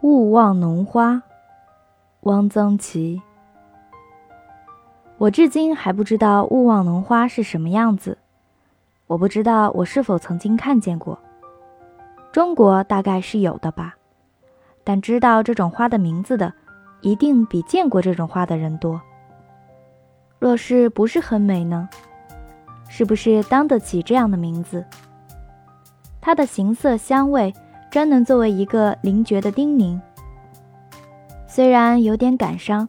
勿忘农花，汪曾祺。我至今还不知道勿忘农花是什么样子，我不知道我是否曾经看见过。中国大概是有的吧，但知道这种花的名字的，一定比见过这种花的人多。若是不是很美呢？是不是当得起这样的名字？它的形色香味。专能作为一个灵觉的叮咛，虽然有点感伤，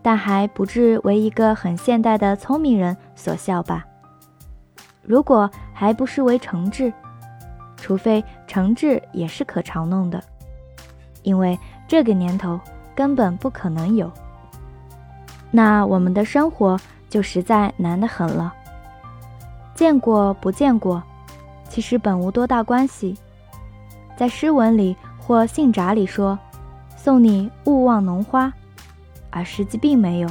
但还不至为一个很现代的聪明人所笑吧。如果还不失为诚挚，除非诚挚也是可嘲弄的，因为这个年头根本不可能有。那我们的生活就实在难得很了。见过不见过，其实本无多大关系。在诗文里或信札里说：“送你勿忘浓花”，而实际并没有，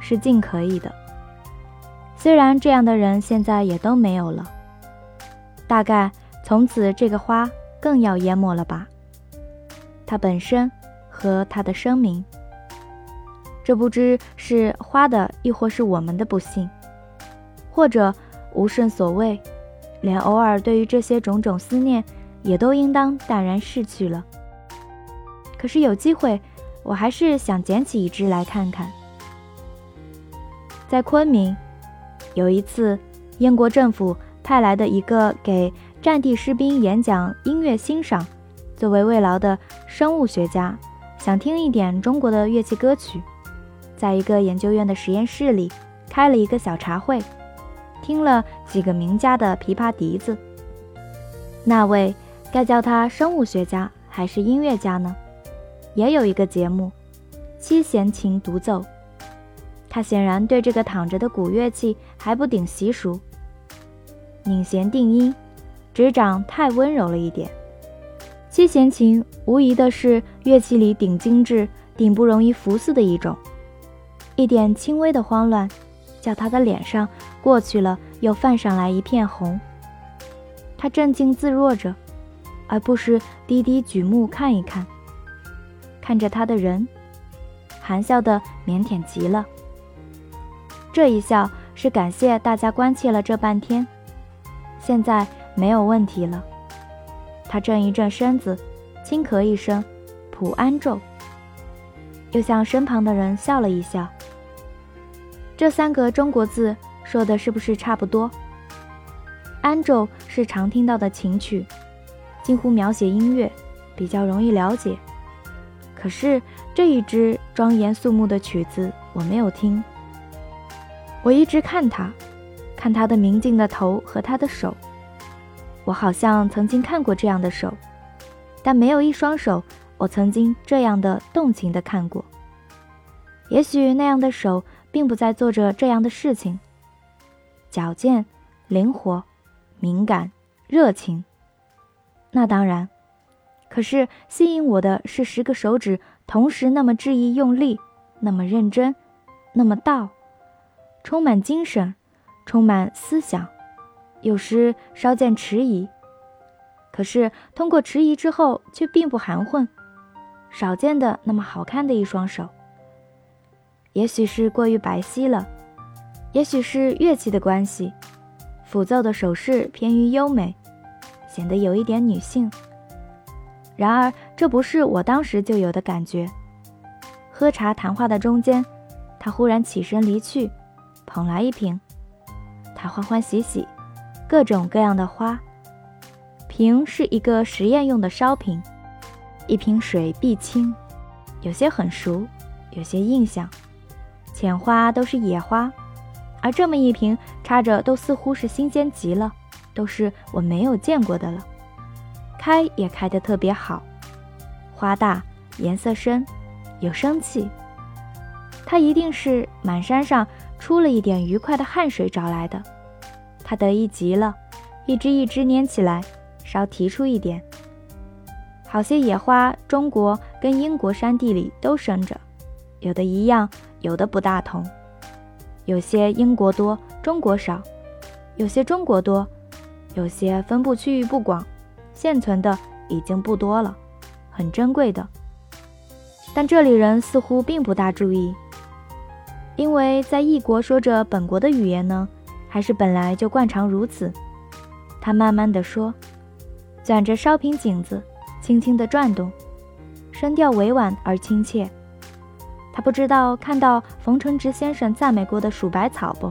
是尽可以的。虽然这样的人现在也都没有了，大概从此这个花更要淹没了吧。它本身和它的声名，这不知是花的，亦或是我们的不幸，或者无甚所谓，连偶尔对于这些种种思念。也都应当淡然逝去了。可是有机会，我还是想捡起一支来看看。在昆明，有一次，英国政府派来的一个给战地士兵演讲音乐欣赏作为慰劳的生物学家，想听一点中国的乐器歌曲，在一个研究院的实验室里开了一个小茶会，听了几个名家的琵琶笛子。那位。该叫他生物学家还是音乐家呢？也有一个节目，七弦琴独奏。他显然对这个躺着的古乐器还不顶习熟。拧弦定音，指掌太温柔了一点。七弦琴无疑的是乐器里顶精致、顶不容易服肆的一种。一点轻微的慌乱，叫他的脸上过去了又泛上来一片红。他镇静自若着。而不是低低举目看一看，看着他的人，含笑的腼腆极了。这一笑是感谢大家关切了这半天，现在没有问题了。他正一正身子，轻咳一声，普安咒，又向身旁的人笑了一笑。这三个中国字说的是不是差不多？安咒是常听到的琴曲。近乎描写音乐，比较容易了解。可是这一支庄严肃穆的曲子我没有听。我一直看他，看他的明净的头和他的手。我好像曾经看过这样的手，但没有一双手我曾经这样的动情的看过。也许那样的手并不在做着这样的事情，矫健、灵活、敏感、热情。那当然，可是吸引我的是十个手指同时那么致意用力，那么认真，那么道，充满精神，充满思想，有时稍见迟疑。可是通过迟疑之后，却并不含混，少见的那么好看的一双手。也许是过于白皙了，也许是乐器的关系，抚奏的手势偏于优美。显得有一点女性，然而这不是我当时就有的感觉。喝茶谈话的中间，他忽然起身离去，捧来一瓶，他欢欢喜喜，各种各样的花。瓶是一个实验用的烧瓶，一瓶水碧青，有些很熟，有些印象。浅花都是野花，而这么一瓶插着，都似乎是新鲜极了。都是我没有见过的了，开也开得特别好，花大，颜色深，有生气。它一定是满山上出了一点愉快的汗水找来的，它得意极了，一只一只拈起来，稍提出一点。好些野花，中国跟英国山地里都生着，有的一样，有的不大同，有些英国多，中国少，有些中国多。有些分布区域不广，现存的已经不多了，很珍贵的。但这里人似乎并不大注意，因为在异国说着本国的语言呢，还是本来就惯常如此。他慢慢地说，攥着烧瓶颈子，轻轻地转动，声调委婉而亲切。他不知道看到冯承植先生赞美过的鼠百草不？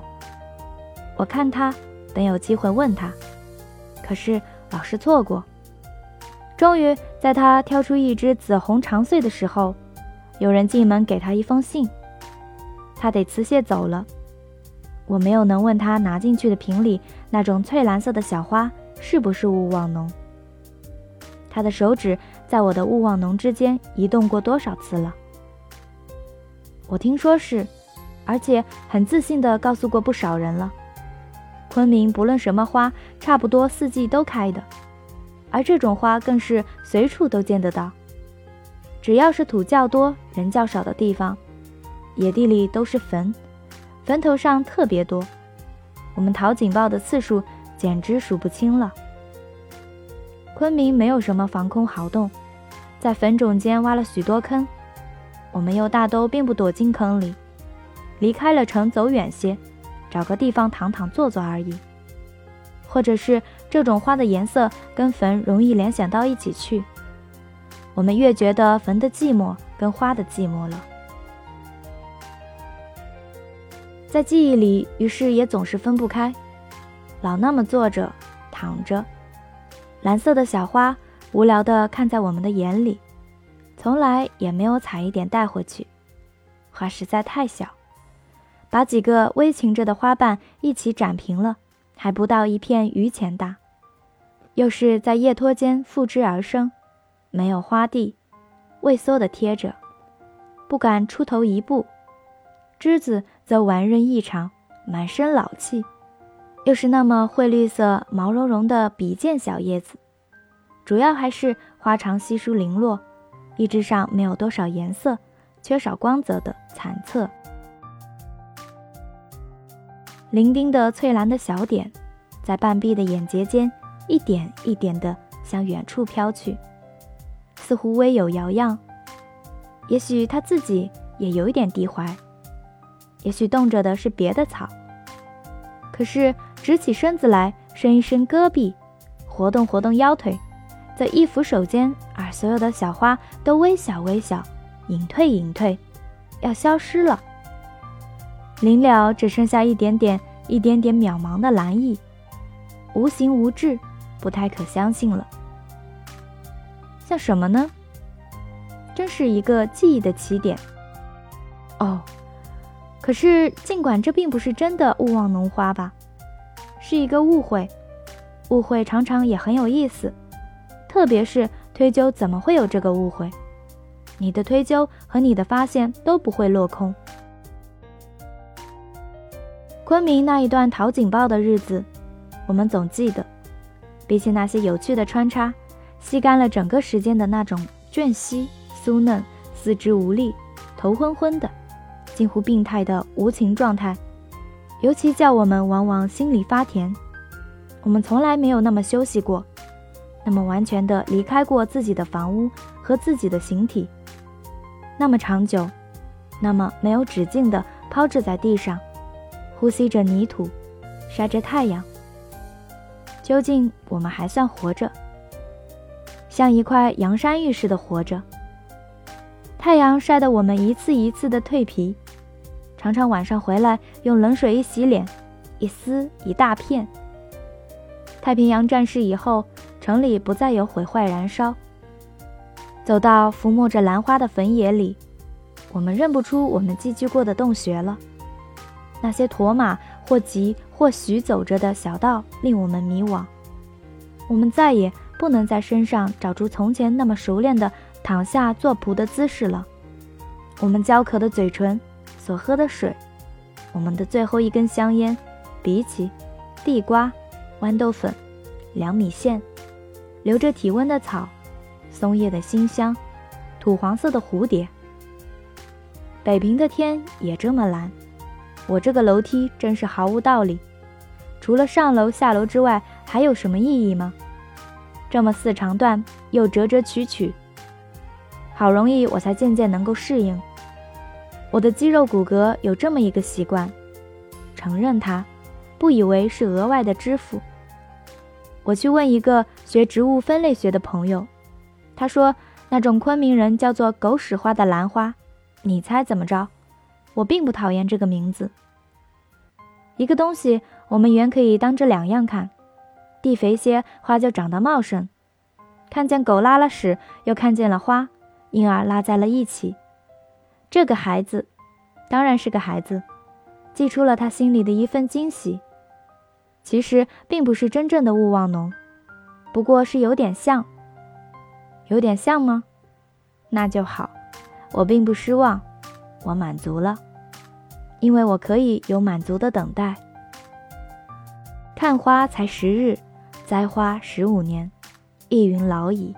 我看他，等有机会问他，可是老是错过。终于在他挑出一只紫红长穗的时候。有人进门给他一封信，他得辞谢走了。我没有能问他拿进去的瓶里那种翠蓝色的小花是不是勿忘浓。他的手指在我的勿忘浓之间移动过多少次了？我听说是，而且很自信地告诉过不少人了。昆明不论什么花，差不多四季都开的，而这种花更是随处都见得到。只要是土较多、人较少的地方，野地里都是坟，坟头上特别多。我们逃警报的次数简直数不清了。昆明没有什么防空壕洞，在坟冢间挖了许多坑，我们又大都并不躲进坑里，离开了城走远些，找个地方躺躺坐坐而已。或者是这种花的颜色跟坟容易联想到一起去。我们越觉得坟的寂寞跟花的寂寞了，在记忆里，于是也总是分不开，老那么坐着躺着，蓝色的小花无聊的看在我们的眼里，从来也没有采一点带回去，花实在太小，把几个微擎着的花瓣一起展平了，还不到一片榆钱大，又是在叶托间附枝而生。没有花蒂，畏缩地贴着，不敢出头一步。枝子则顽韧异常，满身老气，又是那么灰绿色、毛茸茸的笔尖小叶子。主要还是花长稀疏零落，一枝上没有多少颜色，缺少光泽的残侧。伶仃的翠蓝的小点，在半闭的眼睫间，一点一点地向远处飘去。似乎微有摇漾，也许他自己也有一点低怀，也许动着的是别的草。可是直起身子来，伸一伸胳臂，活动活动腰腿，在一扶手间，而所有的小花都微小微小，隐退隐退，要消失了。临了，只剩下一点点、一点点渺茫的蓝意，无形无质，不太可相信了。像什么呢？真是一个记忆的起点。哦，可是尽管这并不是真的勿忘浓花吧，是一个误会。误会常常也很有意思，特别是推究怎么会有这个误会，你的推究和你的发现都不会落空。昆明那一段讨警报的日子，我们总记得，比起那些有趣的穿插。吸干了整个时间的那种倦息、酥嫩、四肢无力、头昏昏的、近乎病态的无情状态，尤其叫我们往往心里发甜。我们从来没有那么休息过，那么完全的离开过自己的房屋和自己的形体，那么长久，那么没有止境的抛掷在地上，呼吸着泥土，晒着太阳。究竟我们还算活着？像一块洋山玉似的活着，太阳晒得我们一次一次的蜕皮，常常晚上回来用冷水一洗脸，一撕一大片。太平洋战事以后，城里不再有毁坏燃烧。走到浮没着兰花的坟野里，我们认不出我们寄居过的洞穴了。那些驼马或疾或徐走着的小道令我们迷惘，我们再也。不能在身上找出从前那么熟练的躺下做仆的姿势了。我们焦渴的嘴唇，所喝的水，我们的最后一根香烟，比起地瓜、豌豆粉、凉米线，留着体温的草，松叶的馨香，土黄色的蝴蝶。北平的天也这么蓝。我这个楼梯真是毫无道理。除了上楼下楼之外，还有什么意义吗？这么四长段，又折折曲曲，好容易我才渐渐能够适应。我的肌肉骨骼有这么一个习惯，承认它，不以为是额外的支付。我去问一个学植物分类学的朋友，他说那种昆明人叫做狗屎花的兰花，你猜怎么着？我并不讨厌这个名字。一个东西，我们原可以当这两样看，地肥些，花就长得茂盛；看见狗拉了屎，又看见了花，因而拉在了一起。这个孩子，当然是个孩子，寄出了他心里的一份惊喜。其实并不是真正的勿忘农，不过是有点像。有点像吗？那就好，我并不失望，我满足了。因为我可以有满足的等待。看花才十日，栽花十五年，一云老矣。